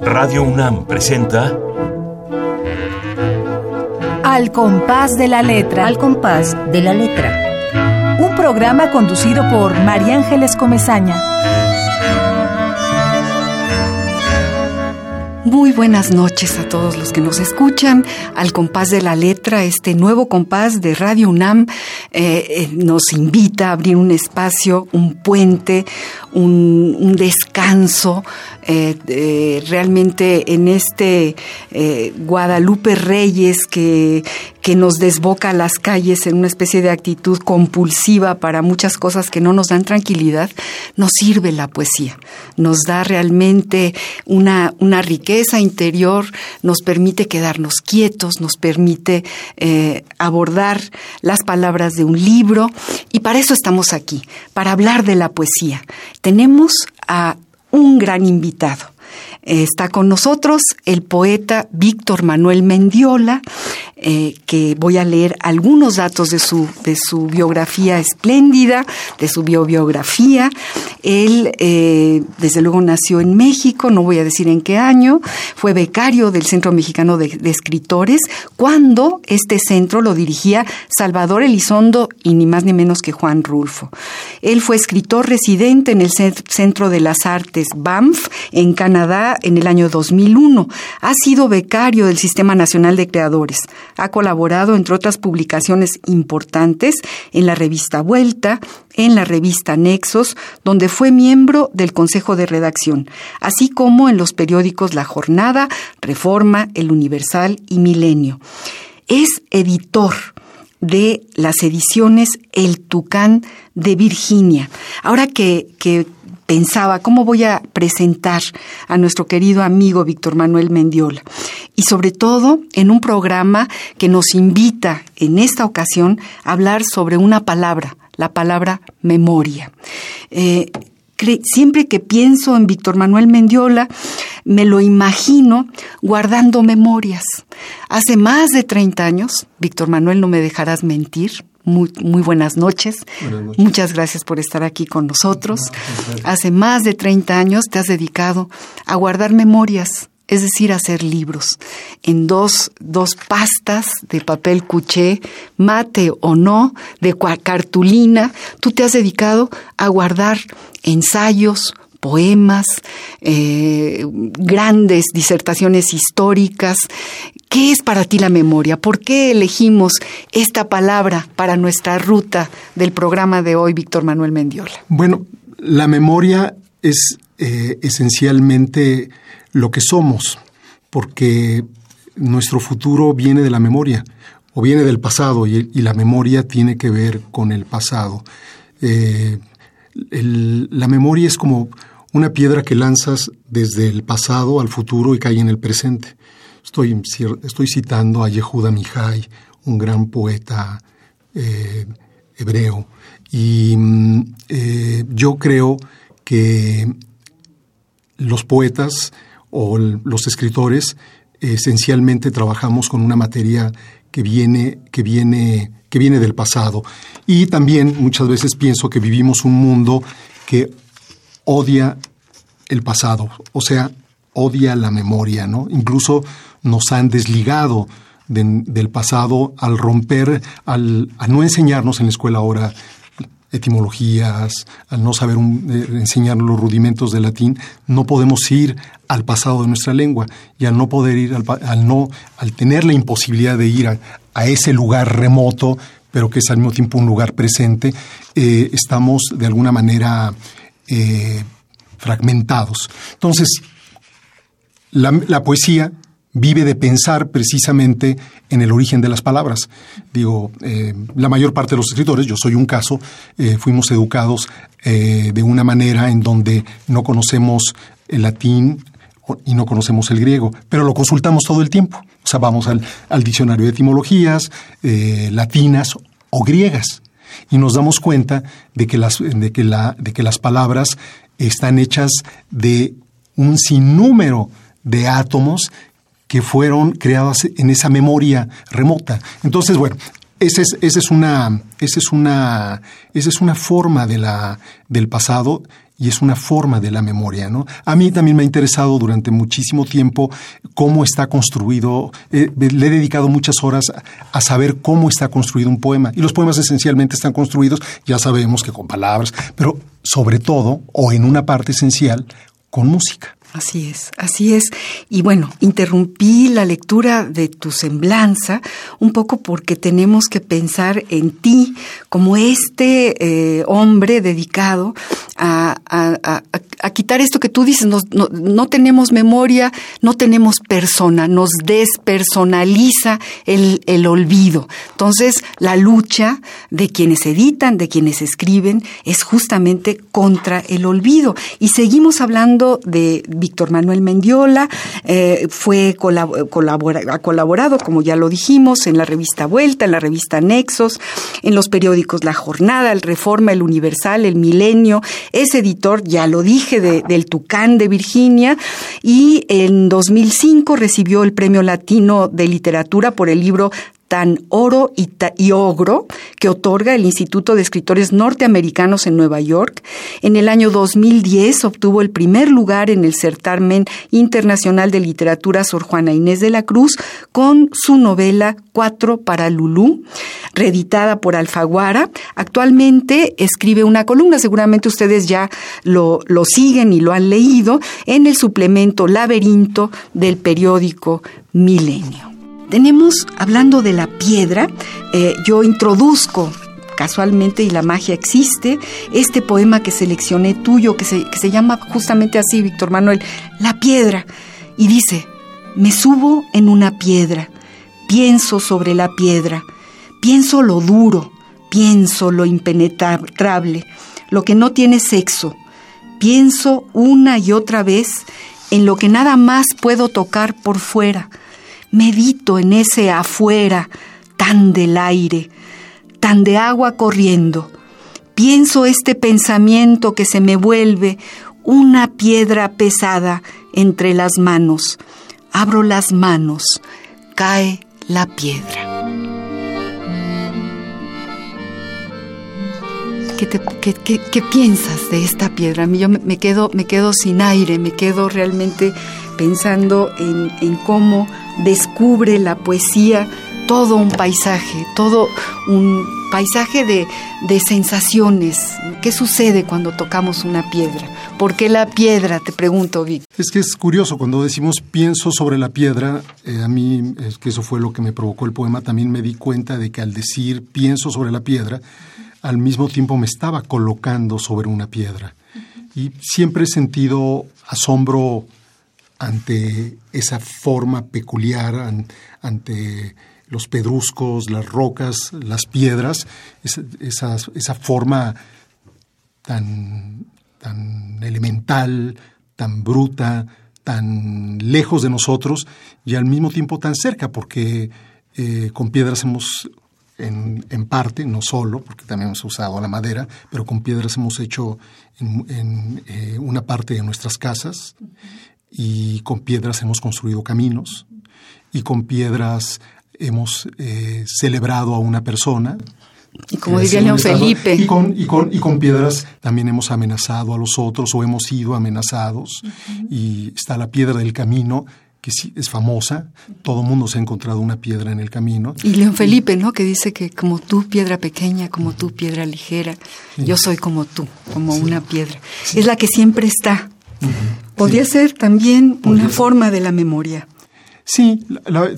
Radio UNAM presenta Al compás de la letra. Al compás de la letra. Un programa conducido por María Ángeles Comezaña. Muy buenas noches a todos los que nos escuchan al compás de la letra. Este nuevo compás de Radio UNAM eh, eh, nos invita a abrir un espacio, un puente, un, descanso eh, realmente en este Guadalupe Reyes que, que nos desboca a las calles en una especie de actitud compulsiva para muchas cosas que no nos dan tranquilidad, nos sirve la poesía. Nos da realmente una, una riqueza interior nos permite quedarnos quietos, nos permite eh, abordar las palabras de un libro y para eso estamos aquí, para hablar de la poesía. Tenemos a un gran invitado. Está con nosotros el poeta Víctor Manuel Mendiola, eh, que voy a leer algunos datos de su, de su biografía espléndida, de su biobiografía. Él, eh, desde luego, nació en México, no voy a decir en qué año, fue becario del Centro Mexicano de, Escritores, cuando este centro lo dirigía Salvador Elizondo y ni más ni menos que Juan Rulfo. Él fue escritor residente en el Centro de las Artes BAMF en Canadá en el año 2001. Ha sido becario del Sistema Nacional de Creadores. Ha colaborado, entre otras publicaciones importantes, en la revista Vuelta, en la revista Nexos, donde fue miembro del Consejo de Redacción, así como en los periódicos La Jornada, Reforma, El Universal y Milenio. Es editor de las ediciones El Tucán de Virginia. Ahora que, que pensaba cómo voy a presentar a nuestro querido amigo Víctor Manuel Mendiola. Y sobre todo en un programa que nos invita en esta ocasión a hablar sobre una palabra, la palabra memoria. Eh, siempre que pienso en Víctor Manuel Mendiola, me lo imagino guardando memorias. Hace más de 30 años, Víctor Manuel, no me dejarás mentir, muy, muy buenas, noches. Muchas gracias por estar aquí con nosotros. Hace más de 30 años te has dedicado a guardar memorias, es decir, a hacer libros, en dos, dos pastas de papel cuché, mate o no, de cartulina. Tú te has dedicado a guardar ensayos, poemas, eh, grandes disertaciones históricas. ¿Qué es para ti la memoria? ¿Por qué elegimos esta palabra para nuestra ruta del programa de hoy, Víctor Manuel Mendiola? Bueno, la memoria es eh, esencialmente lo que somos, porque nuestro futuro viene de la memoria o viene del pasado y, la memoria tiene que ver con el pasado. Eh, la memoria es como una piedra que lanzas desde el pasado al futuro y cae en el presente. Estoy, estoy citando a Yehuda Mihai, un gran poeta eh, hebreo. Y mm, eh, yo creo que los poetas o los escritores esencialmente trabajamos con una materia que viene, que viene, que viene del pasado. Y también muchas veces pienso que vivimos un mundo que odia el pasado, o sea, odia la memoria, ¿no? Incluso nos han desligado del pasado al romper, al, no enseñarnos en la escuela ahora etimologías, al no saber eh, enseñar los rudimentos del latín, no podemos ir al pasado de nuestra lengua y al no poder ir, al, no, al tener la imposibilidad de ir a, ese lugar remoto, pero que es al mismo tiempo un lugar presente, eh, estamos de alguna manera eh, fragmentados. Entonces, la, poesía vive de pensar precisamente en el origen de las palabras. Digo, eh, la mayor parte de los escritores, yo soy un caso, eh, fuimos educados eh, de una manera en donde no conocemos el latín y no conocemos el griego, pero lo consultamos todo el tiempo. O sea, vamos al, al diccionario de etimologías latinas o griegas y nos damos cuenta de que las, de que la, de que las palabras están hechas de un sinnúmero de átomos que fueron creados en esa memoria remota. Entonces, bueno, esa es, esa es, una, esa es, una, esa es una forma de la, del pasado y es una forma de la memoria, ¿no? A mí también me ha interesado durante muchísimo tiempo cómo está construido, eh, le he dedicado muchas horas a, saber cómo está construido un poema. Y los poemas esencialmente están construidos, ya sabemos que con palabras, pero sobre todo, o en una parte esencial, con música. Así es, así es. Y bueno, interrumpí la lectura de tu semblanza un poco porque tenemos que pensar en ti como este eh, hombre dedicado a, quitar esto que tú dices, no, tenemos memoria, no tenemos persona, nos despersonaliza el, el olvido. Entonces, la lucha de quienes editan, de quienes escriben, es justamente contra el olvido. Y seguimos hablando de Víctor Manuel Mendiola, eh, fue ha colaborado, como ya lo dijimos, en la revista Vuelta, en la revista Nexos, en los periódicos La Jornada, El Reforma, El Universal, El Milenio, es editor, ya lo dije, del Tucán de Virginia. Y en 2005 recibió el Premio Latino de Literatura por el libro tan oro y, ogro que otorga el Instituto de Escritores Norteamericanos en Nueva York. En el año 2010 obtuvo el primer lugar en el certamen internacional de literatura Sor Juana Inés de la Cruz con su novela Cuatro para Lulú, reeditada por Alfaguara. Actualmente escribe una columna, seguramente ustedes ya lo, lo siguen y lo han leído, en el suplemento Laberinto del periódico Milenio. Tenemos, hablando de la piedra, eh, yo introduzco casualmente y la magia existe, este poema que seleccioné tuyo, que se, que se llama justamente así, Víctor Manuel, La piedra, y dice, me subo en una piedra, pienso sobre la piedra, pienso lo duro, pienso lo impenetrable, lo que no tiene sexo, pienso una y otra vez en lo que nada más puedo tocar por fuera, medito en ese afuera tan del aire, tan de agua corriendo. Pienso este pensamiento que se me vuelve una piedra pesada entre las manos. Abro las manos, cae la piedra. ¿Qué, piensas de esta piedra? Yo me, quedo, me quedo sin aire, me quedo realmente pensando en, cómo descubre la poesía todo un paisaje, todo un paisaje de, sensaciones. ¿Qué sucede cuando tocamos una piedra? ¿Por qué la piedra? Te pregunto, Vic. Es que es curioso, cuando decimos pienso sobre la piedra, eh, a mí es que eso fue lo que me provocó el poema, también me di cuenta de que al decir pienso sobre la piedra, al mismo tiempo me estaba colocando sobre una piedra. Y siempre he sentido asombro ante esa forma peculiar, ante los pedruscos, las rocas, las piedras, esa, esa, forma tan, tan elemental, tan bruta, tan lejos de nosotros y al mismo tiempo tan cerca, porque eh, con piedras hemos, en, en, parte, no solo, porque también hemos usado la madera, pero con piedras hemos hecho en, eh, una parte de nuestras casas y con piedras hemos construido caminos y con piedras hemos eh, celebrado a una persona. Y como diría León Felipe. Y con, y, con, y con, piedras también hemos amenazado a los otros o hemos sido amenazados. Y está la piedra del camino, que sí, es famosa. Todo mundo se ha encontrado una piedra en el camino. Y León Felipe, ¿no? Que dice que como tú, piedra pequeña, como tú, piedra ligera, yo soy como tú, como una piedra. Es la que siempre está. Podría ser también una forma de la memoria. Sí,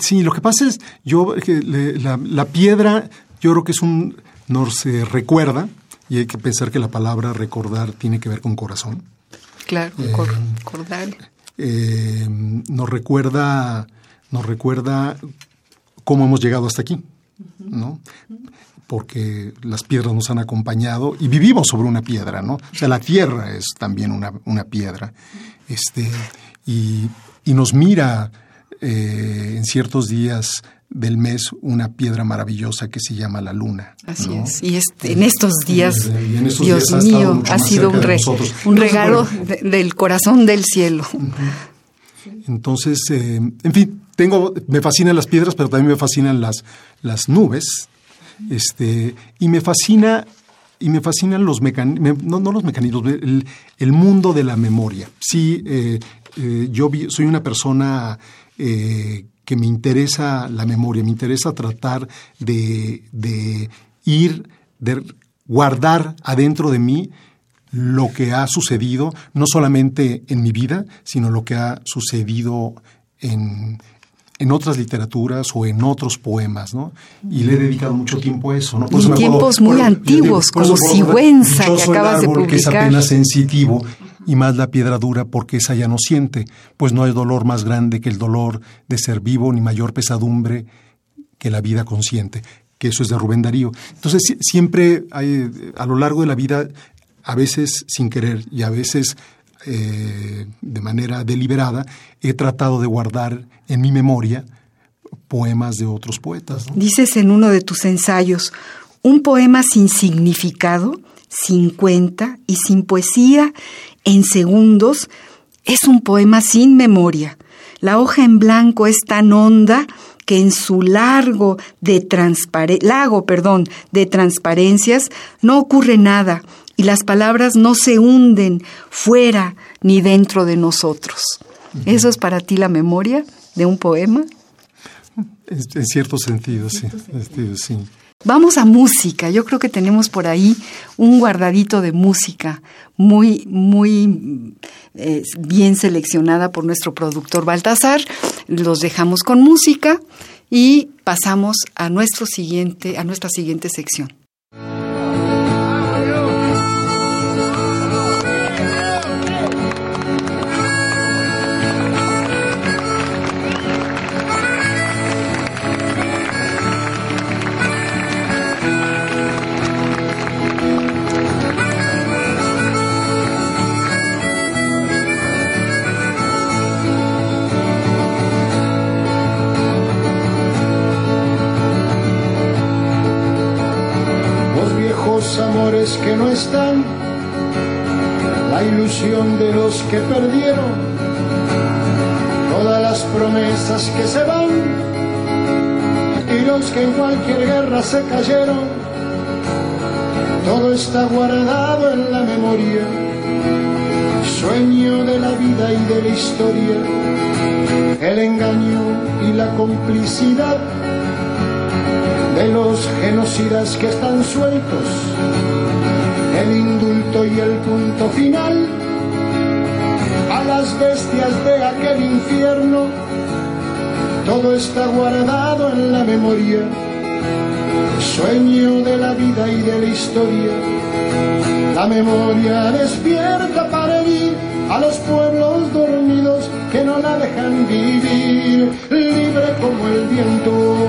sí, lo que pasa es, yo, la, piedra, yo creo que es un, nos recuerda, y hay que pensar que la palabra recordar tiene que ver con corazón. Claro, eh, recordar. Eh, nos recuerda, nos recuerda cómo hemos llegado hasta aquí, ¿no? Porque las piedras nos han acompañado y vivimos sobre una piedra, ¿no? O sea, la tierra es también una, una piedra. Este, y, y nos mira eh, en ciertos días del mes una piedra maravillosa que se llama la luna. Así es. Y en estos días, Dios mío, ha, sido un, un regalo del corazón del cielo. Entonces, eh, en fin, tengo, me fascinan las piedras, pero también me fascinan las, las nubes. Este, y me fascina y me fascinan los mecanismos, no, los mecanismos, el, mundo de la memoria. Sí, eh, eh, yo soy una persona eh, que me interesa la memoria, me interesa tratar de, de ir, de guardar adentro de mí lo que ha sucedido, no solamente en mi vida, sino lo que ha sucedido en, en otras literaturas o en otros poemas, ¿no? Y le he dedicado mucho tiempo a eso, ¿no? en tiempos muy antiguos, como Sigüenza, que acabas de publicar. que es apenas sensitivo, y más la piedra dura porque esa ya no siente, pues no hay dolor más grande que el dolor de ser vivo, ni mayor pesadumbre que la vida consciente, que eso es de Rubén Darío. Entonces siempre hay, a lo largo de la vida, a veces sin querer y a veces eh, de manera deliberada, he tratado de guardar en mi memoria poemas de otros poetas. Dices en uno de tus ensayos, un poema sin significado, sin cuenta y sin poesía en segundos es un poema sin memoria. La hoja en blanco es tan honda que en su largo de lago perdón, de transparencias no ocurre nada y las palabras no se hunden fuera ni dentro de nosotros. ¿Eso es para ti la memoria de un poema? En cierto sentido, sí. sí. Vamos a música. Yo creo que tenemos por ahí un guardadito de música muy, muy eh, bien seleccionada por nuestro productor Baltasar. Los dejamos con música y pasamos a nuestro siguiente, a nuestra siguiente sección. Los que perdieron, todas las promesas que se van y los que en cualquier guerra se cayeron, todo está guardado en la memoria, sueño de la vida y de la historia, el engaño y la complicidad de los genocidas que están sueltos el indulto y el punto final bestias de aquel infierno. Todo está guardado en la memoria, sueño de la vida y de la historia. La memoria despierta para herir a los pueblos dormidos que no la dejan vivir, libre como el viento.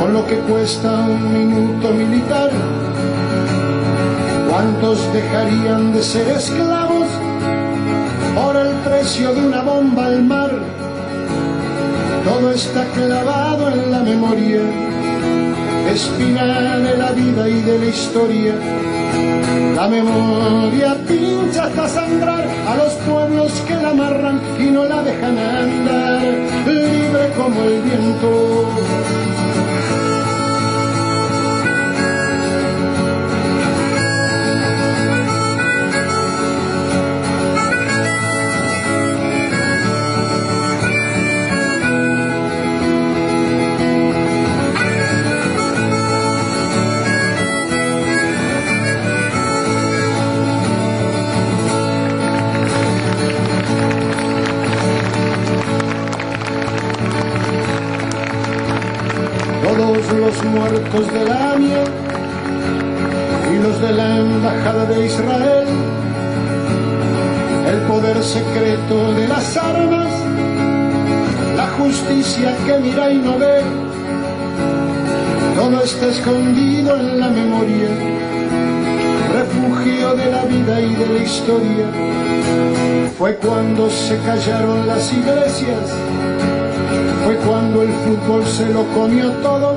con lo que cuesta un minuto militar. ¿Cuántos dejarían de ser esclavos por el precio de una bomba al mar? Todo está clavado en la memoria, espina de la vida y de la historia. La memoria pincha hasta sangrar a los pueblos que la amarran y no la dejan andar, libre como el viento. Muertos de la AMIA y los de la Embajada de Israel, el poder secreto de las armas, la justicia que mira y no ve, Todo está escondido en la memoria, refugio de la vida y de la historia. Fue cuando se callaron las iglesias, fue cuando el fútbol se lo comió todo,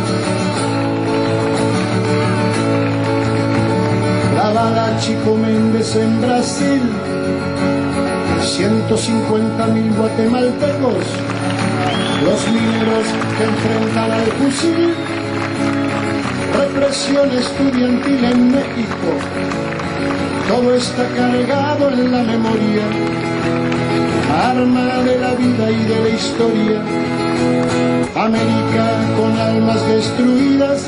Chico Méndez en Brasil. 150 mil guatemaltecos, los mineros que enfrentan al fusil, represión estudiantil en México, todo está cargado en la memoria, arma de la vida y de la historia, América con almas destruidas,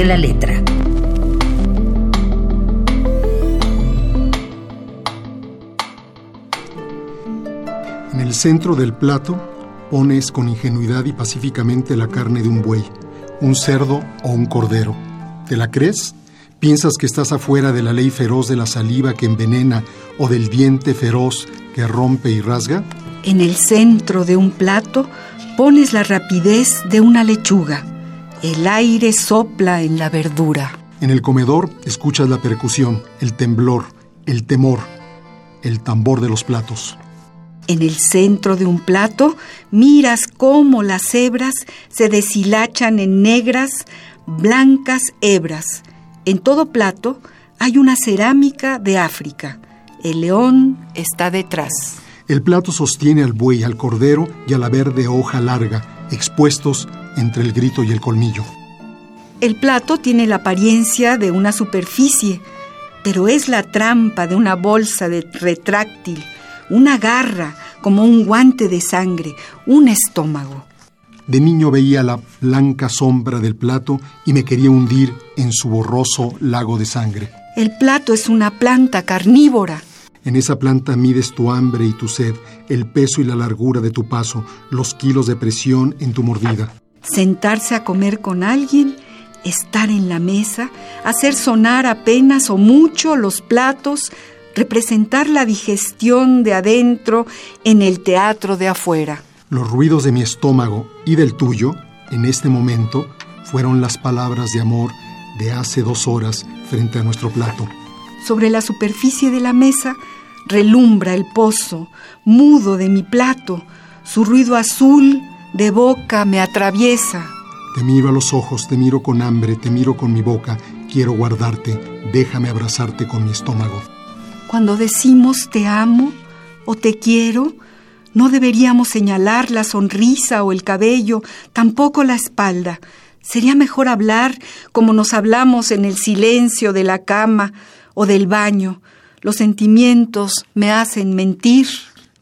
De la letra. En el centro del plato pones con ingenuidad y pacíficamente la carne de un buey, un cerdo o un cordero. ¿Te la crees? ¿Piensas que estás afuera de la ley feroz de la saliva que envenena o del diente feroz que rompe y rasga? En el centro de un plato pones la rapidez de una lechuga el aire sopla en la verdura. En el comedor escuchas la percusión, el temblor, el temor, el tambor de los platos. En el centro de un plato miras cómo las hebras se deshilachan en negras, blancas hebras. En todo plato hay una cerámica de África. El león está detrás. El plato sostiene al buey, al cordero y a la verde hoja larga, expuestos entre el grito y el colmillo. El plato tiene la apariencia de una superficie, pero es la trampa de una bolsa de retráctil, una garra como un guante de sangre, un estómago. De niño veía la blanca sombra del plato y me quería hundir en su borroso lago de sangre. El plato es una planta carnívora. En esa planta mides tu hambre y tu sed, el peso y la largura de tu paso, los kilos de presión en tu mordida sentarse a comer con alguien, estar en la mesa, hacer sonar apenas o mucho los platos, representar la digestión de adentro en el teatro de afuera. Los ruidos de mi estómago y del tuyo, en este momento, fueron las palabras de amor de hace dos horas frente a nuestro plato. Sobre la superficie de la mesa relumbra el pozo, mudo de mi plato, su ruido azul de boca me atraviesa. Te miro a los ojos, te miro con hambre, te miro con mi boca, quiero guardarte, déjame abrazarte con mi estómago. Cuando decimos te amo o te quiero, no deberíamos señalar la sonrisa o el cabello, tampoco la espalda. Sería mejor hablar como nos hablamos en el silencio de la cama o del baño. Los sentimientos me hacen mentir.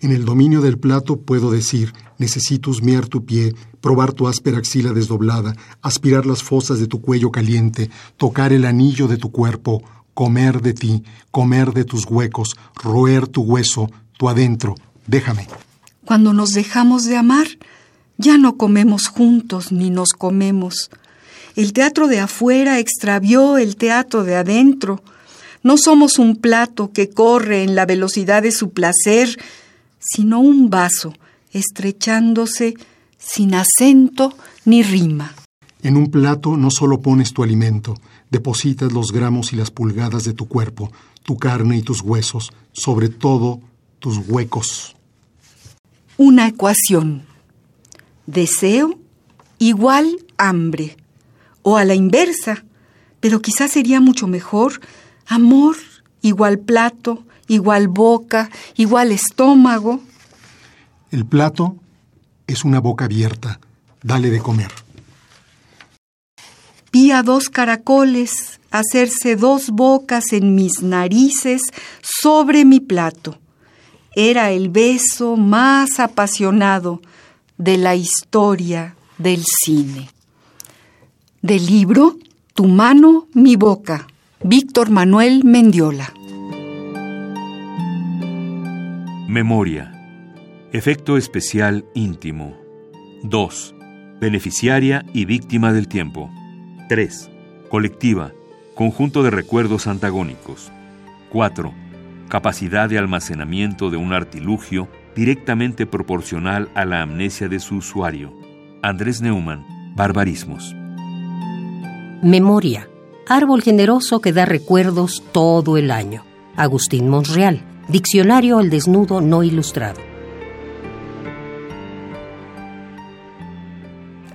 En el dominio del plato puedo decir, necesito husmear tu pie, probar tu áspera axila desdoblada, aspirar las fosas de tu cuello caliente, tocar el anillo de tu cuerpo, comer de ti, comer de tus huecos, roer tu hueso, tu adentro. Déjame. Cuando nos dejamos de amar, ya no comemos juntos ni nos comemos. El teatro de afuera extravió el teatro de adentro. No somos un plato que corre en la velocidad de su placer, sino un vaso estrechándose sin acento ni rima. En un plato no solo pones tu alimento, depositas los gramos y las pulgadas de tu cuerpo, tu carne y tus huesos, sobre todo tus huecos. Una ecuación. Deseo igual hambre. O a la inversa, pero quizás sería mucho mejor amor igual plato, igual boca, igual estómago. El plato es una boca abierta. Dale de comer. Vi a dos caracoles hacerse dos bocas en mis narices sobre mi plato. Era el beso más apasionado de la historia del cine. Del libro Tu mano, mi boca, Víctor Manuel Mendiola. Memoria. Efecto especial íntimo. 2. Beneficiaria y víctima del tiempo. 3. Colectiva. Conjunto de recuerdos antagónicos. 4. Capacidad de almacenamiento de un artilugio directamente proporcional a la amnesia de su usuario. Andrés Neumann, Barbarismos. Memoria. Árbol generoso que da recuerdos todo el año. Agustín Monreal. Diccionario al desnudo no ilustrado.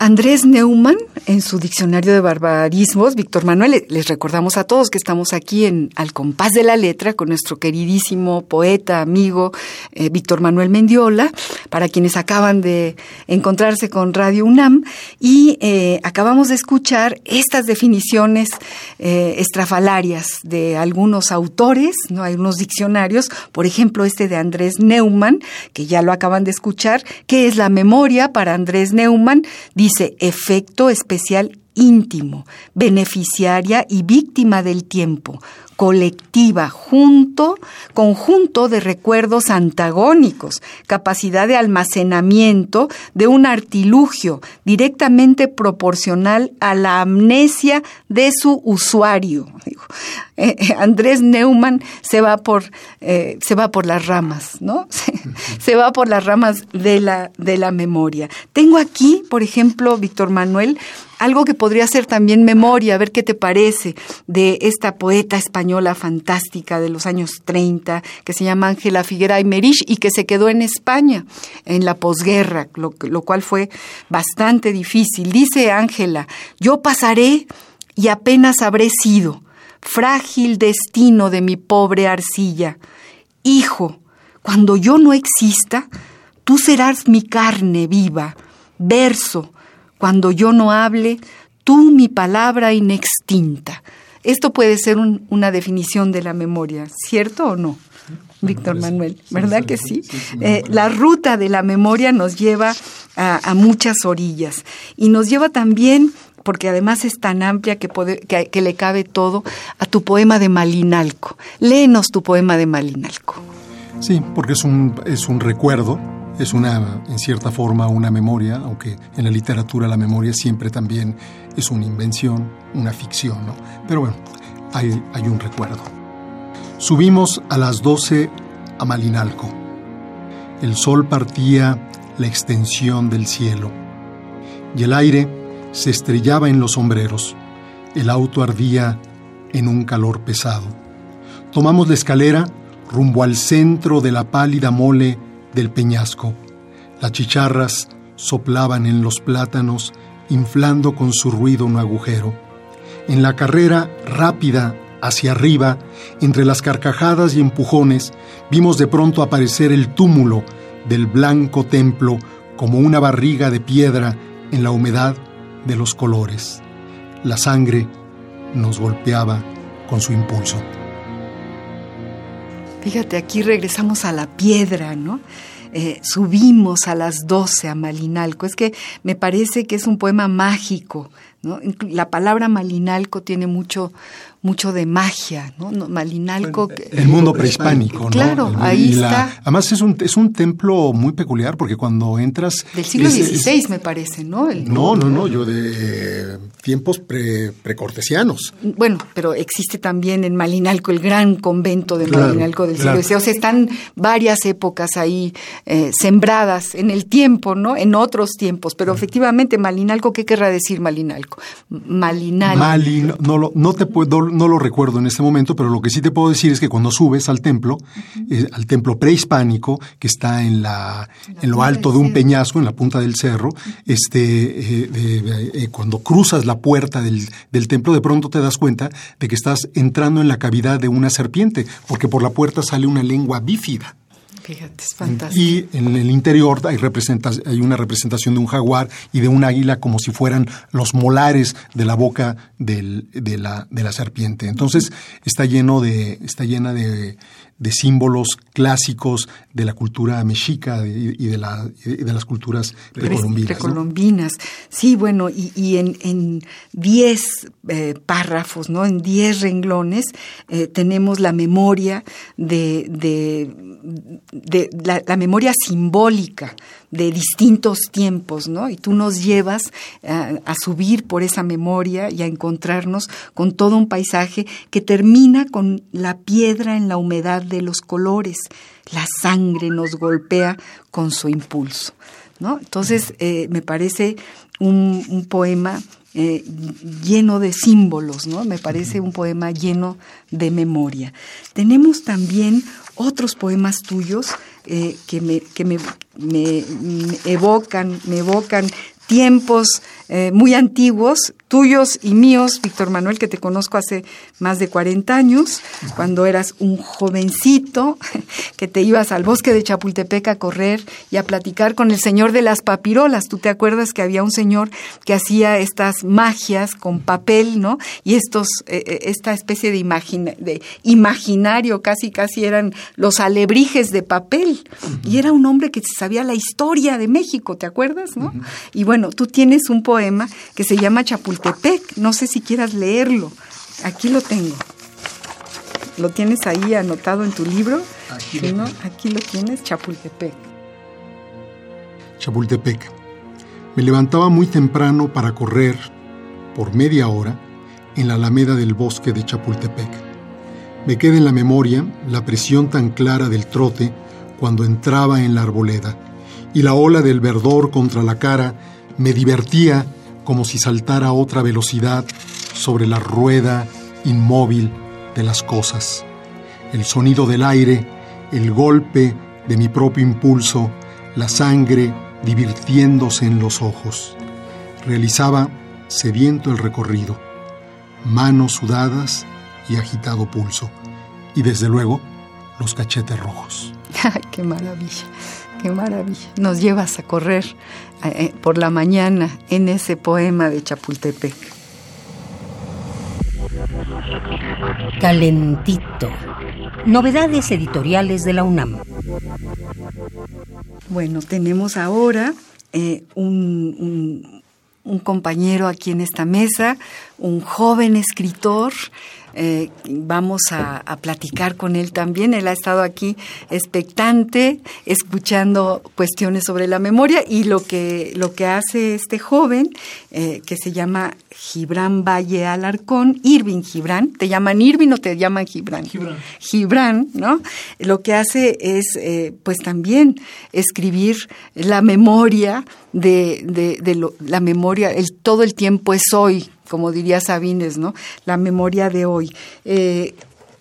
Andrés Neumann, en su diccionario de barbarismos, Víctor Manuel, les recordamos a todos que estamos aquí en Al compás de la letra con nuestro queridísimo poeta, amigo eh, Víctor Manuel Mendiola, para quienes acaban de encontrarse con Radio UNAM, y eh, acabamos de escuchar estas definiciones eh, estrafalarias de algunos autores, ¿no? Hay unos diccionarios, por ejemplo, este de Andrés Neumann, que ya lo acaban de escuchar, que es la memoria para Andrés Neumann, dice efecto especial íntimo, beneficiaria y víctima del tiempo, colectiva, junto, conjunto de recuerdos antagónicos, capacidad de almacenamiento de un artilugio directamente proporcional a la amnesia de su usuario. Andrés Neumann se va por eh, se va por las ramas, ¿no? Se, va por las ramas de la de la memoria. Tengo aquí, por ejemplo, Víctor Manuel, algo que podría ser también memoria, a ver qué te parece, de esta poeta española fantástica de los años 30, que se llama Ángela Figuera y Merich y que se quedó en España en la posguerra, lo, lo cual fue bastante difícil. Dice Ángela, yo pasaré y apenas habré sido, frágil destino de mi pobre arcilla. Hijo, cuando yo no exista, tú serás mi carne viva, verso, cuando yo no hable, tú mi palabra inextinta. Esto puede ser una definición de la memoria, ¿cierto o no? Víctor Manuel, ¿verdad que sí? Eh, la ruta de la memoria nos lleva a, muchas orillas y nos lleva también, porque además es tan amplia que, que, le cabe todo, a tu poema de Malinalco. Léenos tu poema de Malinalco. Sí, porque es un, es un recuerdo es una, en cierta forma, una memoria, aunque en la literatura la memoria siempre también es una invención, una ficción, ¿no? Pero bueno, hay, hay un recuerdo. Subimos a las 12 a Malinalco. El sol partía la extensión del cielo y el aire se estrellaba en los sombreros. El auto ardía en un calor pesado. Tomamos la escalera rumbo al centro de la pálida mole del peñasco. Las chicharras soplaban en los plátanos, inflando con su ruido un agujero. En la carrera rápida hacia arriba, entre las carcajadas y empujones, vimos de pronto aparecer el túmulo del blanco templo como una barriga de piedra en la humedad de los colores. La sangre nos golpeaba con su impulso. Fíjate, aquí regresamos a la piedra, ¿no? eh, subimos a las doce a Malinalco. Es que me parece que es un poema mágico. ¿no? La palabra Malinalco tiene mucho, mucho de magia, ¿no? Malinalco. El mundo prehispánico, ¿no? Claro, ahí está. Además es un, es un templo muy peculiar porque cuando entras... Del siglo XVI me parece, ¿no? no, no, no, yo de tiempos pre, precortesianos. Bueno, pero existe también en Malinalco el gran convento de Malinalco del siglo XVI. O sea, están varias épocas ahí eh, sembradas en el tiempo, ¿no? En otros tiempos. Pero efectivamente, Malinalco, ¿qué querrá decir Malinalco? Malinalco. Malin, no, lo, no te puedo no lo recuerdo en este momento, pero lo que sí te puedo decir es que cuando subes al templo, eh, al templo prehispánico, que está en, la, en lo alto de un peñasco, en la punta del cerro, este, eh, eh, cuando cruzas la puerta del, del templo, de pronto te das cuenta de que estás entrando en la cavidad de una serpiente, porque por la puerta sale una lengua bífida. Fíjate, es fantástico. Y en el interior hay, hay una representación de un jaguar y de un águila como si fueran los molares de la boca de, la, de la serpiente. Entonces está lleno de, está llena de, de símbolos clásicos de la cultura mexica y de, la, de las culturas precolombinas. Precolombinas. Sí, bueno, y, en, diez eh, párrafos, ¿no? En diez renglones eh, tenemos la memoria de, de, la, memoria simbólica de distintos tiempos, ¿no? Y tú nos llevas a, a subir por esa memoria y a encontrarnos con todo un paisaje que termina con la piedra en la humedad de los colores. La sangre nos golpea con su impulso. ¿no? Entonces, eh, me parece un, poema eh, lleno de símbolos, ¿no? Me parece un poema lleno de memoria. Tenemos también otros poemas tuyos eh, que, me, que me, me, evocan, me evocan tiempos muy antiguos tuyos y míos, Víctor Manuel, que te conozco hace más de 40 años, cuando eras un jovencito, que te ibas al bosque de Chapultepec a correr y a platicar con el señor de las papirolas. Tú te acuerdas que había un señor que hacía estas magias con papel, ¿no? Y estos, eh, eh, esta especie de, de imaginario, casi, casi eran los alebrijes de papel. Y era un hombre que sabía la historia de México, ¿te acuerdas, no? Y bueno, tú tienes un poema que se llama Chapultepec. No sé si quieras leerlo. Aquí lo tengo. ¿Lo tienes ahí anotado en tu libro? Aquí, no, aquí lo tienes, Chapultepec. Chapultepec. Me levantaba muy temprano para correr por media hora en la alameda del bosque de Chapultepec. Me queda en la memoria la presión tan clara del trote cuando entraba en la arboleda y la ola del verdor contra la cara me divertía como si saltara a otra velocidad sobre la rueda inmóvil de las cosas. El sonido del aire, el golpe de mi propio impulso, la sangre divirtiéndose en los ojos. Realizaba sediento el recorrido, manos sudadas y agitado pulso, y desde luego los cachetes rojos. ¡Ay, qué maravilla! ¡Qué maravilla! Nos llevas a correr por la mañana en ese poema de Chapultepec. Calentito. Novedades editoriales de la UNAM. Bueno, tenemos ahora eh, un, un compañero aquí en esta mesa, un joven escritor eh, vamos a, platicar con él también. Él ha estado aquí expectante, escuchando cuestiones sobre la memoria y lo que, lo que hace este joven, eh, que se llama Gibran Valle Alarcón, Irving Gibran, ¿te llaman Irving o te llaman Gibran? Gibran. Gibran, ¿no? Lo que hace es, eh, pues también escribir la memoria de, de, de la memoria, el, todo el tiempo es hoy, como diría Sabines, ¿no? La memoria de hoy. Eh,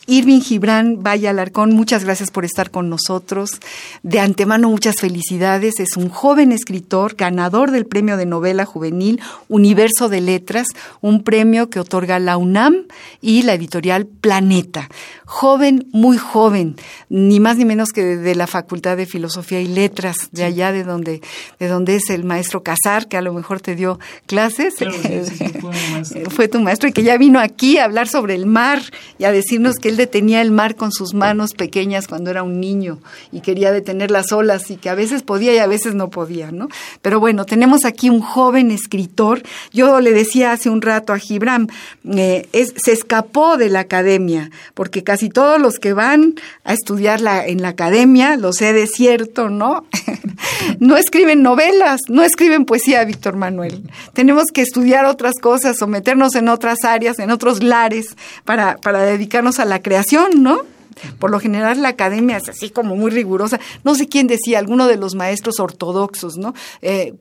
Irving Gibran, vaya Alarcón, muchas gracias por estar con nosotros. De antemano, muchas felicidades. Es un joven escritor, ganador del premio de novela juvenil Universo de Letras, un premio que otorga la UNAM y la editorial Planeta. Joven, muy joven, ni más ni menos que de la Facultad de Filosofía y Letras, de allá de donde, de donde es el maestro Casar, que a lo mejor te dio clases. fue, fue tu maestro y que ya vino aquí a hablar sobre el mar y a decirnos que él detenía el mar con sus manos pequeñas cuando era un niño y quería detener las olas y que a veces podía y a veces no podía, ¿no? Pero bueno, tenemos aquí un joven escritor. Yo le decía hace un rato a Gibran, eh, se escapó de la academia, porque casi todos los que van a estudiar la, en la academia, lo sé de cierto, ¿no? no escriben novelas, no escriben poesía, Víctor Manuel. Tenemos que estudiar otras cosas o meternos en otras áreas, en otros lares, para, para dedicarnos a la creación, ¿no? Por lo general la academia es así como muy rigurosa. No sé quién decía, alguno de los maestros ortodoxos, ¿no? Eh,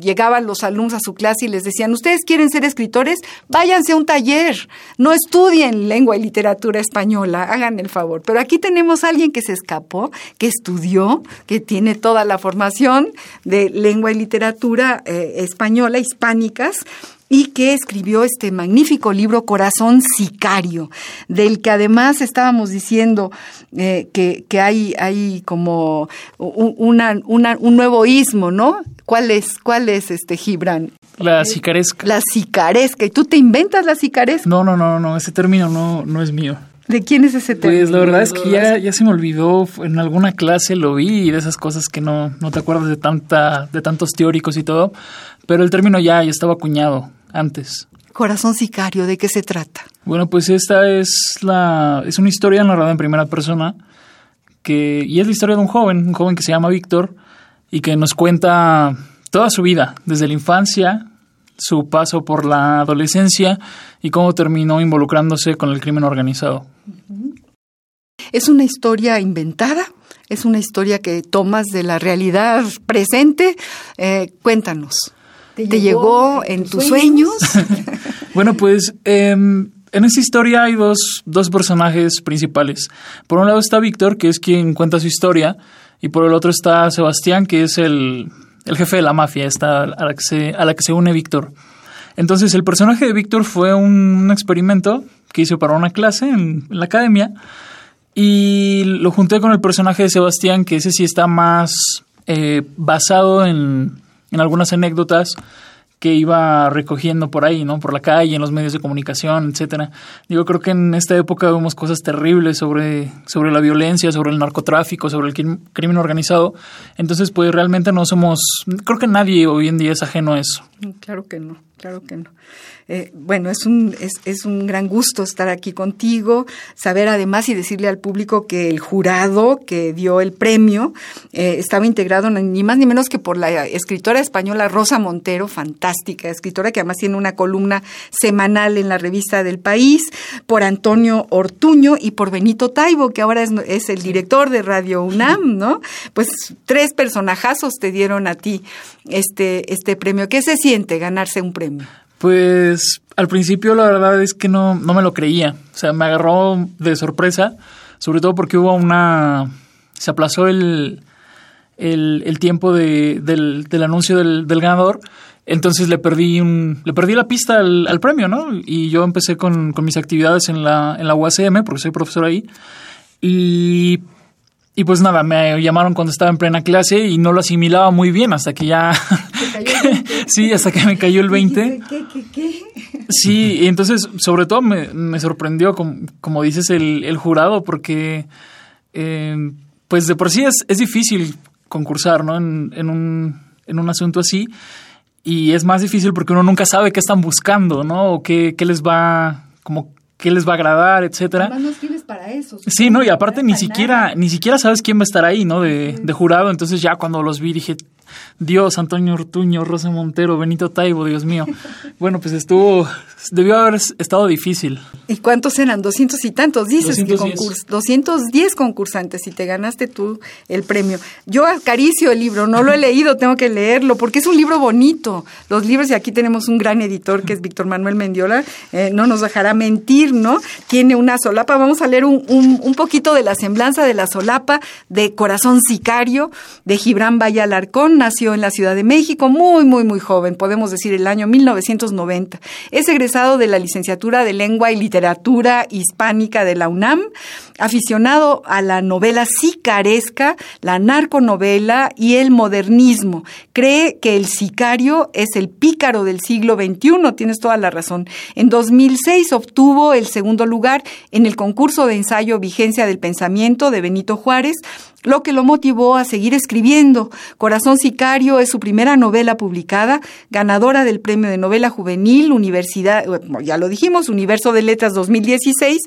llegaban los alumnos a su clase y les decían, ¿ustedes quieren ser escritores? Váyanse a un taller, no estudien lengua y literatura española, hagan el favor. Pero aquí tenemos a alguien que se escapó, que estudió, que tiene toda la formación de lengua y literatura eh, española, hispánicas, y que escribió este magnífico libro Corazón Sicario, del que además estábamos diciendo eh, que, que, hay, hay como una, un nuevo ismo, ¿no? ¿Cuál es, cuál es este Gibran? La sicaresca. La sicaresca. ¿Y tú te inventas la sicaresca? No, no, no, no, ese término no, no es mío. ¿De quién es ese término? Pues la verdad es que ya, ya se me olvidó, en alguna clase lo vi y de esas cosas que no, no te acuerdas de tanta, de tantos teóricos y todo, pero el término ya, ya estaba acuñado antes. Corazón sicario, ¿de qué se trata? Bueno, pues esta es la es una historia narrada en primera persona que y es la historia de un joven, un joven que se llama Víctor y que nos cuenta toda su vida, desde la infancia, su paso por la adolescencia y cómo terminó involucrándose con el crimen organizado. ¿Es una historia inventada? ¿Es una historia que tomas de la realidad presente? Eh, cuéntanos. ¿Te, llegó, en tus sueños? bueno, pues em, en esta historia hay dos, dos personajes principales. Por un lado está Víctor, que es quien cuenta su historia, y por el otro está Sebastián, que es el, el jefe de la mafia, esta, a, la que se, a la que se une Víctor. Entonces, el personaje de Víctor fue un, experimento que hizo para una clase en, la academia y lo junté con el personaje de Sebastián, que ese sí está más eh, basado en, en algunas anécdotas que iba recogiendo por ahí, ¿no? Por la calle, en los medios de comunicación, etcétera. Digo, creo que en esta época vemos cosas terribles sobre, sobre la violencia, sobre el narcotráfico, sobre el crimen organizado. Entonces, pues realmente no somos, creo que nadie hoy en día es ajeno a eso. Claro que no, claro que no. Eh, bueno, es un, es, un gran gusto estar aquí contigo, saber además y decirle al público que el jurado que dio el premio eh, estaba integrado ni más ni menos que por la escritora española Rosa Montero, fantástica escritora que además tiene una columna semanal en la revista del país, por Antonio Ortuño y por Benito Taibo, que ahora es, es el director de Radio UNAM, ¿no? Pues tres personajazos te dieron a ti este, este premio. ¿Qué se siente ganarse un premio? Pues al principio la verdad es que no, no me lo creía. O sea, me agarró de sorpresa, sobre todo porque hubo una... se aplazó el, el, tiempo de, del, del, anuncio del, del, ganador. Entonces le perdí un, le perdí la pista al, al premio, ¿no? Y yo empecé con, con, mis actividades en la, en la UACM, porque soy profesor ahí. Y y pues nada, me llamaron cuando estaba en plena clase y no lo asimilaba muy bien hasta que ya... sí, hasta que me cayó el 20. ¿Qué, qué, qué? Sí, y entonces sobre todo me, me sorprendió, como, como, dices, el, el jurado, porque eh, pues de por sí es, es difícil concursar ¿no? en, en, un, en un asunto así. Y es más difícil porque uno nunca sabe qué están buscando, ¿no? O qué, qué les va, como qué les va a agradar, etcétera. Además no para eso. Sí, no, y aparte ni siquiera, ni siquiera sabes quién va a estar ahí, ¿no? De, de jurado. Entonces ya cuando los vi dije, Dios, Antonio Ortuño, Rosa Montero, Benito Taibo, Dios mío. Bueno, pues estuvo, debió haber estado difícil. ¿Y cuántos eran? Doscientos y tantos, dices 210. que 210 concursantes y te ganaste tú el premio. Yo acaricio el libro, no lo he leído, tengo que leerlo, porque es un libro bonito. Los libros, y aquí tenemos un gran editor que es Víctor Manuel Mendiola, eh, no nos dejará mentir, ¿no? Tiene una solapa, vamos a leer un, un, un poquito de la semblanza de la solapa de Corazón Sicario, de Gibran Valle Alarcón nació en la Ciudad de México muy, muy, muy joven, podemos decir el año 1990. Es egresado de la licenciatura de Lengua y Literatura Hispánica de la UNAM, aficionado a la novela sicaresca, la narconovela y el modernismo. Cree que el sicario es el pícaro del siglo XXI, tienes toda la razón. En 2006 obtuvo el segundo lugar en el concurso de ensayo Vigencia del Pensamiento de Benito Juárez, lo que lo motivó a seguir escribiendo. Corazón Es su primera novela publicada, ganadora del Premio de Novela Juvenil, Universidad, ya lo dijimos, Universo de Letras 2016,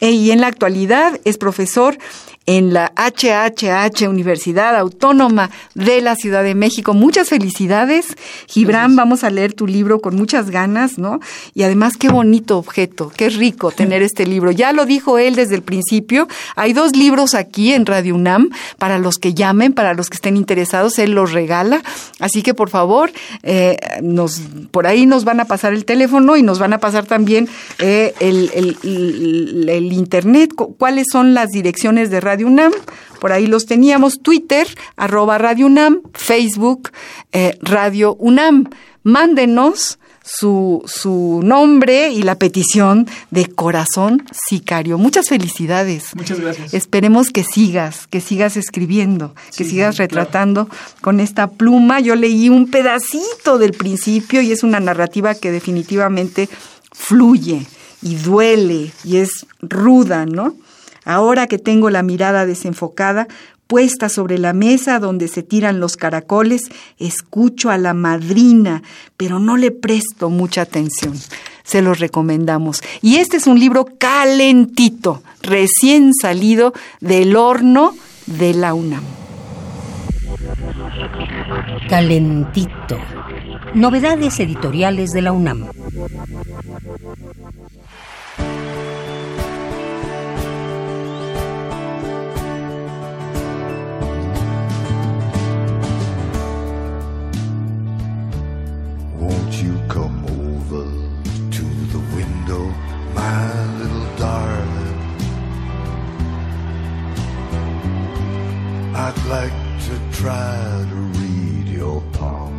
e, y en la actualidad es profesor en la HHH Universidad Autónoma de la Ciudad de México. Muchas felicidades, Gibran. Vamos a leer tu libro con muchas ganas, ¿no? Y además, qué bonito objeto, qué rico tener este libro. Ya lo dijo él desde el principio. Hay dos libros aquí en Radio UNAM para los que llamen, para los que estén interesados. Él los regala. Así que, por favor, eh, nos, por ahí nos van a pasar el teléfono y nos van a pasar también eh, el, el, el internet. ¿Cuáles son las direcciones de Radio Radio UNAM, por ahí los teníamos, Twitter, arroba Radio UNAM, Facebook, eh, Radio UNAM. Mándenos su, su nombre y la petición de corazón sicario. Muchas felicidades. Muchas gracias. Esperemos que sigas, que sigas escribiendo, que sigas retratando con esta pluma. Yo leí un pedacito del principio y es una narrativa que definitivamente fluye y duele y es ruda, ¿no? Ahora que tengo la mirada desenfocada, puesta sobre la mesa donde se tiran los caracoles, escucho a la madrina, pero no le presto mucha atención. Se los recomendamos. Y este es un libro calentito, recién salido del horno de la UNAM. Calentito. Novedades editoriales de la UNAM. I'd like to try to read your palm.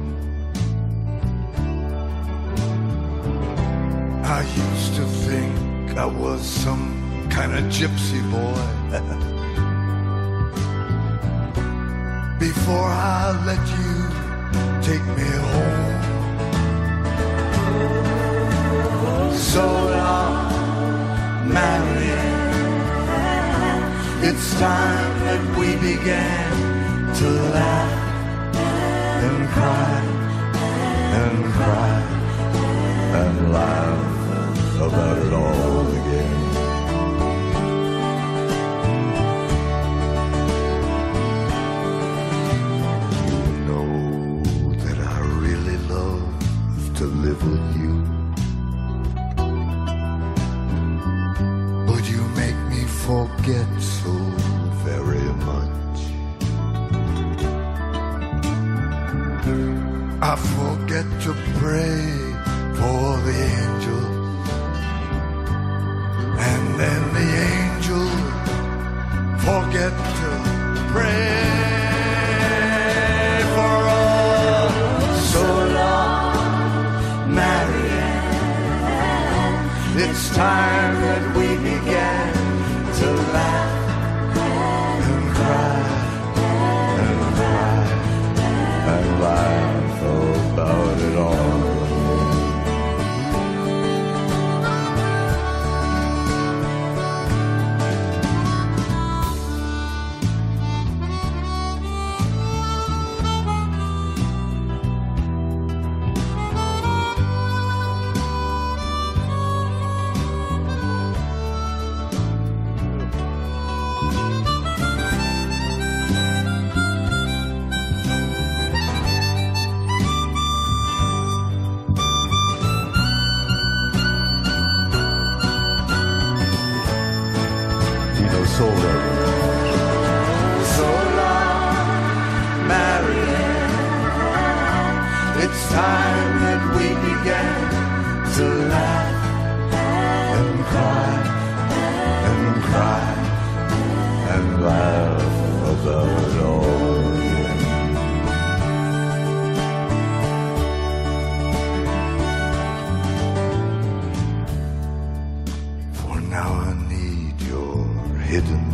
I used to think I was some kind of gypsy boy. Before I let you take me home. So long, Marianne. It's time that we began to laugh and cry and cry and laugh about it all again. You know that I really love to live with you. Yeah. Soul So long, Marianne. It's time that we began to laugh and cry and cry and laugh about all geri döndü.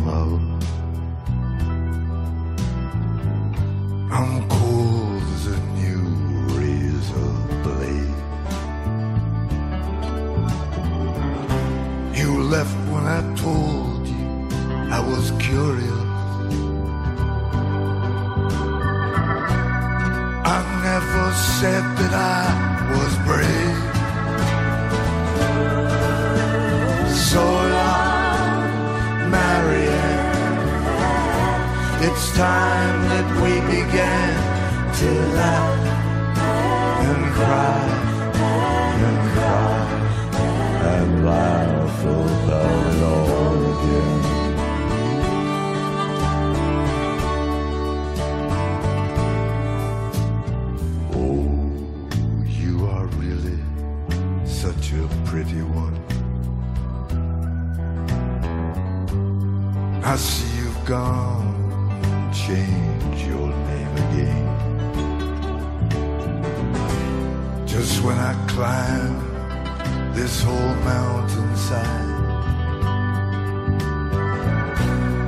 Just when I climb this whole mountainside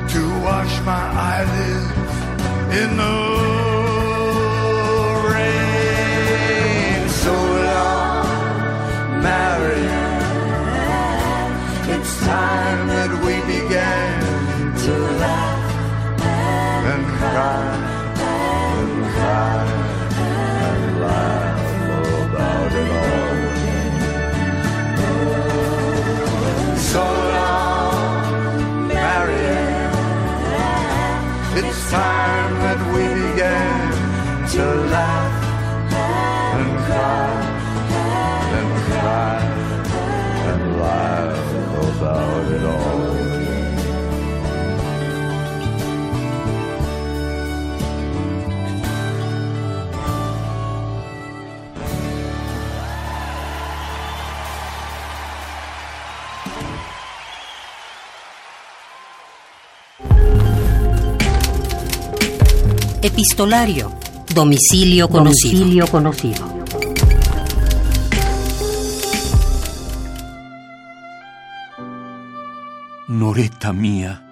to wash my eyelids in the Epistolario. Domicilio conocido. Domicilio conocido. Noreta mía,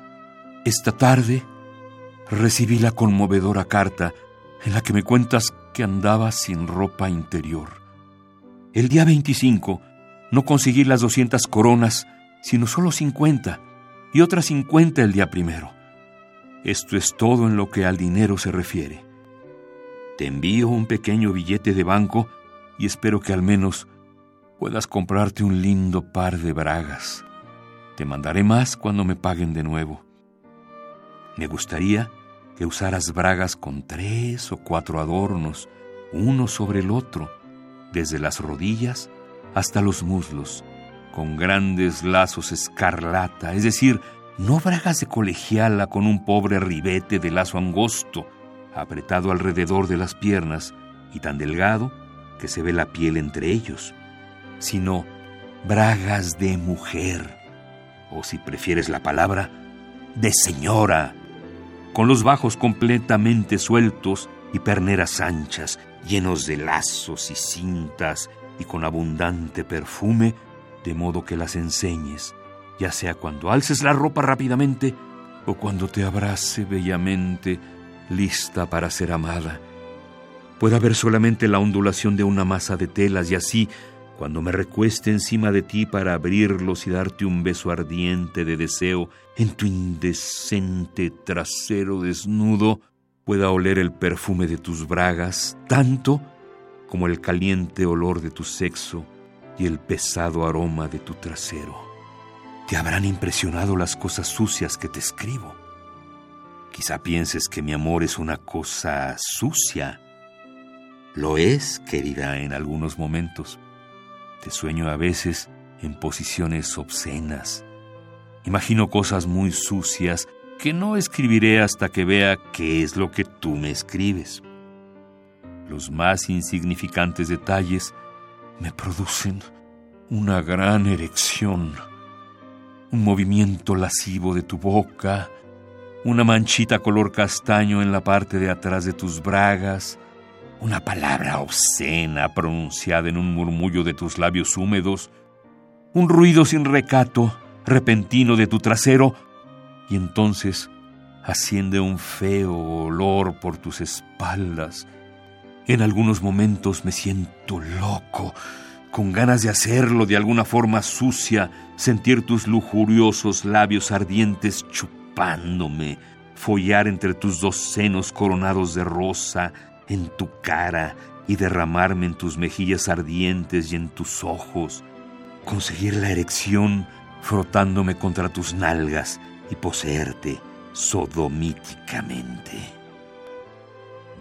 esta tarde recibí la conmovedora carta en la que me cuentas que andaba sin ropa interior. El día 25 no conseguí las 200 coronas, sino solo 50, y otras 50 el día primero. Esto es todo en lo que al dinero se refiere. Te envío un pequeño billete de banco y espero que al menos puedas comprarte un lindo par de bragas. Te mandaré más cuando me paguen de nuevo. Me gustaría que usaras bragas con tres o cuatro adornos, uno sobre el otro, desde las rodillas hasta los muslos, con grandes lazos escarlata, es decir, no bragas de colegiala con un pobre ribete de lazo angosto, apretado alrededor de las piernas y tan delgado que se ve la piel entre ellos, sino bragas de mujer, o si prefieres la palabra, de señora, con los bajos completamente sueltos y perneras anchas, llenos de lazos y cintas y con abundante perfume, de modo que las enseñes, ya sea cuando alces la ropa rápidamente o cuando te abrace bellamente, lista para ser amada. Pueda ver solamente la ondulación de una masa de telas y así, cuando me recueste encima de ti para abrirlos y darte un beso ardiente de deseo en tu indecente trasero desnudo, pueda oler el perfume de tus bragas tanto como el caliente olor de tu sexo y el pesado aroma de tu trasero. Te habrán impresionado las cosas sucias que te escribo. Quizá pienses que mi amor es una cosa sucia. Lo es, querida, en algunos momentos. Te sueño a veces en posiciones obscenas. Imagino cosas muy sucias que no escribiré hasta que vea qué es lo que tú me escribes. Los más insignificantes detalles me producen una gran erección, un movimiento lascivo de tu boca, una manchita color castaño en la parte de atrás de tus bragas, una palabra obscena pronunciada en un murmullo de tus labios húmedos, un ruido sin recato, repentino de tu trasero, y entonces asciende un feo olor por tus espaldas. En algunos momentos me siento loco, con ganas de hacerlo de alguna forma sucia, sentir tus lujuriosos labios ardientes chupándome, follar entre tus dos senos coronados de rosa, en tu cara y derramarme en tus mejillas ardientes y en tus ojos, conseguir la erección frotándome contra tus nalgas y poseerte sodomíticamente.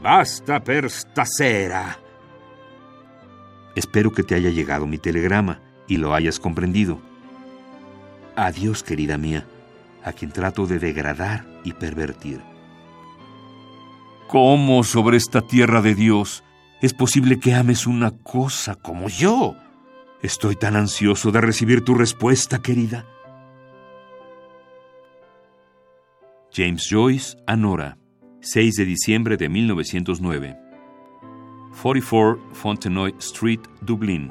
Basta per stasera. Espero que te haya llegado mi telegrama y lo hayas comprendido. Adiós, querida mía, a quien trato de degradar y pervertir. ¿Cómo sobre esta tierra de Dios es posible que ames una cosa como yo? Estoy tan ansioso de recibir tu respuesta, querida. James Joyce a Nora, 6 de diciembre de 1909. 44 Fontenoy Street, Dublín.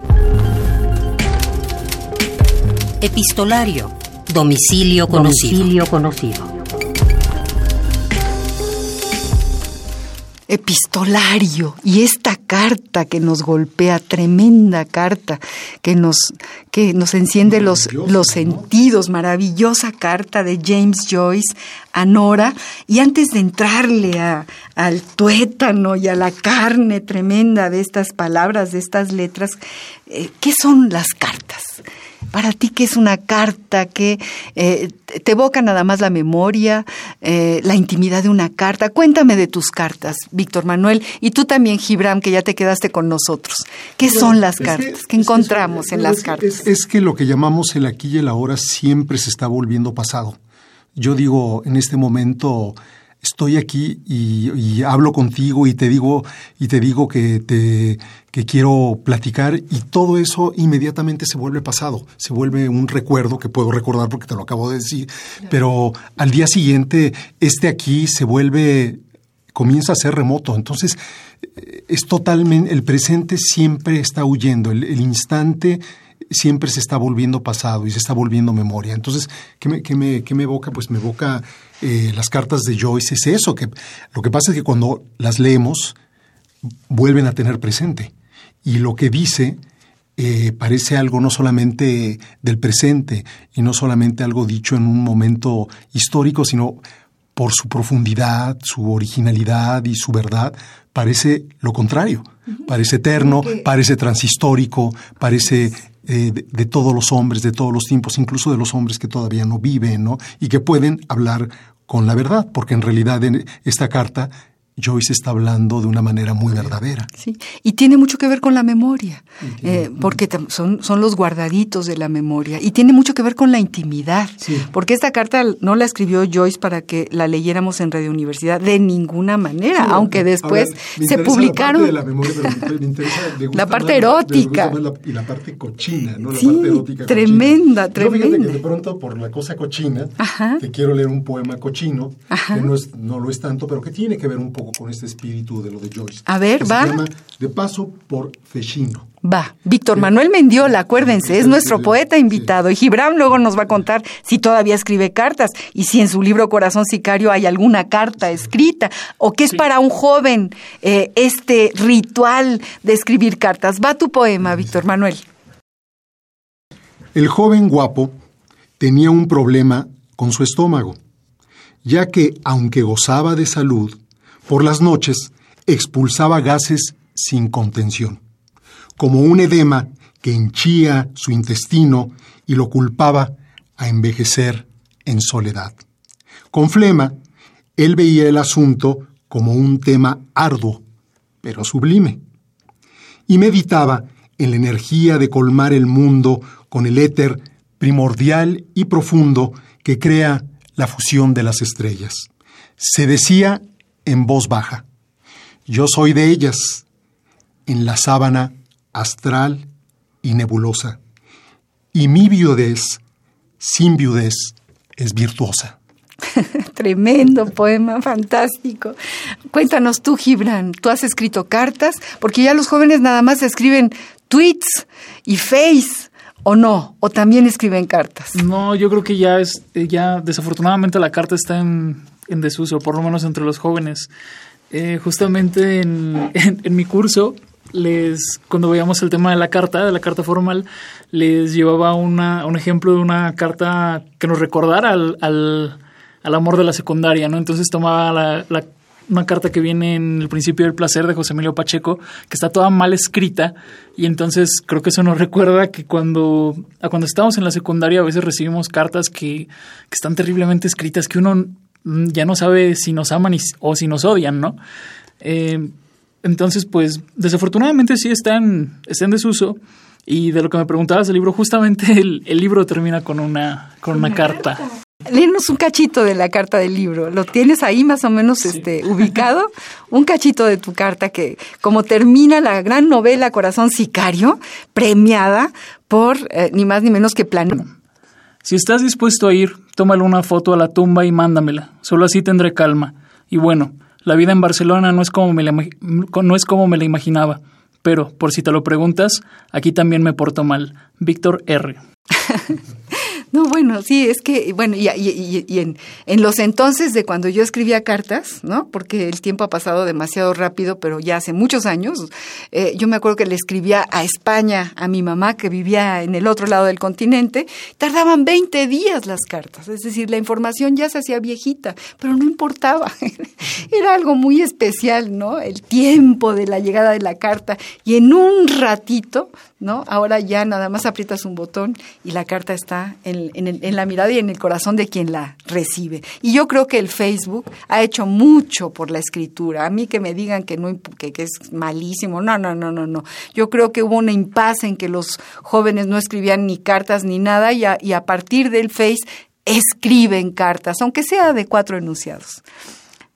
Epistolario. Domicilio conocido. Domicilio conocido. Epistolario y esta carta que nos golpea, tremenda carta que nos, que nos enciende los, los sentidos, maravillosa carta de James Joyce a Nora. Y antes de entrarle a, al tuétano y a la carne tremenda de estas palabras, de estas letras, eh, ¿qué son las cartas? Para ti, ¿qué es una carta? que eh, te evoca nada más la memoria, eh, la intimidad de una carta? Cuéntame de tus cartas, Víctor Manuel, y tú también, Gibram, que ya te quedaste con nosotros. ¿Qué son las cartas? ¿Qué encontramos en las cartas? Es, que lo que llamamos el aquí y el ahora siempre se está volviendo pasado. Yo digo, en este momento estoy aquí y, hablo contigo y te digo y te digo que te que quiero platicar y todo eso inmediatamente se vuelve pasado, se vuelve un recuerdo que puedo recordar porque te lo acabo de decir, pero al día siguiente este aquí se vuelve comienza a ser remoto, entonces es totalmente el presente siempre está huyendo, el instante siempre se está volviendo pasado y se está volviendo memoria. Entonces, ¿qué me, qué me, qué me evoca? Pues me evoca eh, las cartas de Joyce. Es eso, que lo que pasa es que cuando las leemos, vuelven a tener presente. Y lo que dice eh, parece algo no solamente del presente y no solamente algo dicho en un momento histórico, sino por su profundidad, su originalidad y su verdad, parece lo contrario. Parece eterno, parece transhistórico, parece eh, de, todos los hombres, de todos los tiempos, incluso de los hombres que todavía no viven, ¿no? Y que pueden hablar con la verdad, porque en realidad en esta carta Joyce está hablando de una manera muy verdadera. Sí, y tiene mucho que ver con la memoria, eh, porque son, son los guardaditos de la memoria, y tiene mucho que ver con la intimidad, porque esta carta no la escribió Joyce para que la leyéramos en Radio Universidad de ninguna manera, aunque después se publicaron... La parte, de la, memoria, pero me interesa, la parte erótica. y la parte cochina, ¿no? La sí, parte erótica. Tremenda, tremenda. Yo que de pronto por la cosa cochina, te quiero leer un poema cochino, que no, es, no lo es tanto, pero que tiene que ver un poco con este espíritu de lo de Joyce. A ver, va. Se llama De paso por Fechino. Va, Víctor Manuel Mendiola, acuérdense, es nuestro poeta invitado y Gibram luego nos va a contar si todavía escribe cartas y si en su libro Corazón Sicario hay alguna carta escrita o qué es para un joven eh, este ritual de escribir cartas. Va tu poema, Víctor Manuel. El joven guapo tenía un problema con su estómago, ya que aunque gozaba de salud, por las noches expulsaba gases sin contención, como un edema que henchía su intestino y lo culpaba a envejecer en soledad. Con flema, él veía el asunto como un tema arduo, pero sublime, y meditaba en la energía de colmar el mundo con el éter primordial y profundo que crea la fusión de las estrellas. Se decía en voz baja. Yo soy de ellas, en la sábana astral y nebulosa, y mi viudez, sin viudez, es virtuosa. Tremendo poema, fantástico. Cuéntanos tú, Gibran, tú has escrito cartas, porque ya los jóvenes nada más escriben tweets y face ¿O no? ¿O también escriben cartas? No, yo creo que ya es, eh, ya desafortunadamente la carta está en, en desuso, por lo menos entre los jóvenes. Eh, justamente en, en, mi curso, les, cuando veíamos el tema de la carta, de la carta formal, les llevaba una, un ejemplo de una carta que nos recordara al, al, al amor de la secundaria, ¿no? Entonces tomaba la, la una carta que viene en el principio del placer de José Emilio Pacheco, que está toda mal escrita, y entonces creo que eso nos recuerda que cuando, a cuando estamos en la secundaria a veces recibimos cartas que, que están terriblemente escritas, que uno ya no sabe si nos aman y, o si nos odian, ¿no? Eh, entonces, pues, desafortunadamente sí están, están en desuso. Y de lo que me preguntabas del libro, justamente el, el libro termina con una, con una, una carta. carta. Léenos un cachito de la carta del libro. ¿Lo tienes ahí más o menos sí. este, ubicado? un cachito de tu carta que, como termina la gran novela Corazón Sicario, premiada por eh, ni más ni menos que Plan. Si estás dispuesto a ir, tómale una foto a la tumba y mándamela. Solo así tendré calma. Y bueno, la vida en Barcelona no es como me la, no es como me la imaginaba. Pero, por si te lo preguntas, aquí también me porto mal. Víctor R. No, bueno, sí, es que, bueno, y, en, en, los entonces de cuando yo escribía cartas, ¿no? Porque el tiempo ha pasado demasiado rápido, pero ya hace muchos años, eh, yo me acuerdo que le escribía a España, a mi mamá que vivía en el otro lado del continente, tardaban 20 días las cartas, es decir, la información ya se hacía viejita, pero no importaba, era algo muy especial, ¿no? El tiempo de la llegada de la carta, y en un ratito, ¿no? Ahora ya nada más aprietas un botón y la carta está en, en, la mirada y en el corazón de quien la recibe. Y yo creo que el Facebook ha hecho mucho por la escritura. A mí que me digan que, no, que, que es malísimo, no, no, no, no, no. Yo creo que hubo una impasse en que los jóvenes no escribían ni cartas ni nada y a, y a partir del Face escriben cartas, aunque sea de cuatro enunciados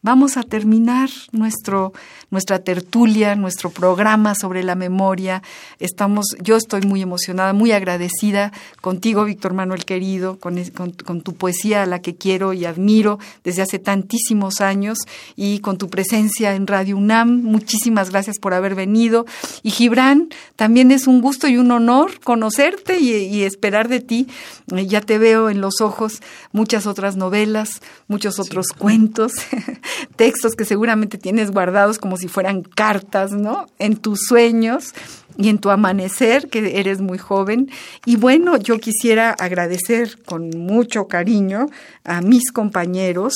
vamos a terminar nuestro, nuestra tertulia, nuestro programa sobre la memoria. Estamos, yo estoy muy emocionada, muy agradecida contigo, Víctor Manuel querido, con, con, con, tu poesía a la que quiero y admiro desde hace tantísimos años y con tu presencia en Radio UNAM. Muchísimas gracias por haber venido. Y Gibran, también es un gusto y un honor conocerte y, y esperar de ti. Ya te veo en los ojos muchas otras novelas, muchos otros sí. cuentos textos que seguramente tienes guardados como si fueran cartas, ¿no? En tus sueños y en tu amanecer, que eres muy joven. Y bueno, yo quisiera agradecer con mucho cariño a mis compañeros.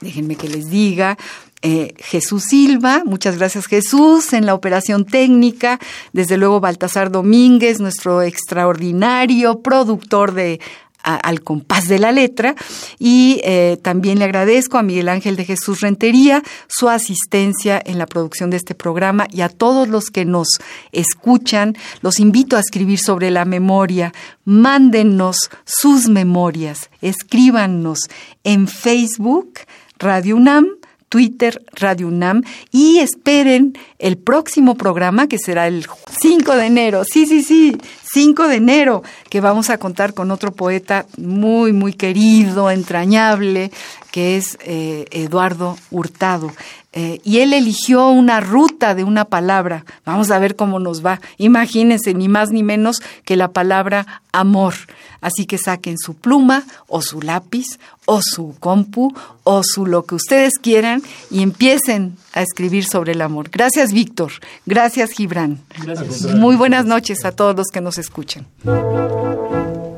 Déjenme que les diga, eh, Jesús Silva, muchas gracias Jesús en la operación técnica, desde luego Baltasar Domínguez, nuestro extraordinario productor de al compás de la letra. Y eh, también le agradezco a Miguel Ángel de Jesús Rentería su asistencia en la producción de este programa y a todos los que nos escuchan. Los invito a escribir sobre la memoria. Mándennos sus memorias. Escríbanos en Facebook, Radio UNAM Twitter Radio UNAM y esperen el próximo programa que será el 5 de enero. Sí, sí, sí, 5 de enero, que vamos a contar con otro poeta muy, muy querido, entrañable, que es eh, Eduardo Hurtado. Eh, y él eligió una ruta de una palabra. Vamos a ver cómo nos va. Imagínense, ni más ni menos que la palabra amor. Así que saquen su pluma o su lápiz o su compu o su lo que ustedes quieran y empiecen a escribir sobre el amor. Gracias, Víctor. Gracias, Gibran. Gracias. Muy buenas noches a todos los que nos escuchan.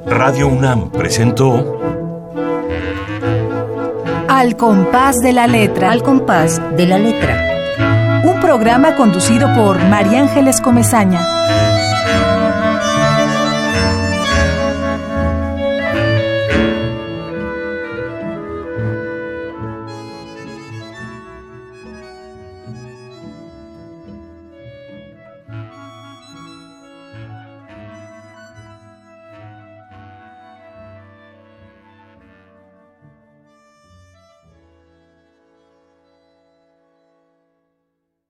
Radio UNAM presentó Al compás de la letra. Al compás de la letra. Un programa conducido por María Ángeles Comezaña.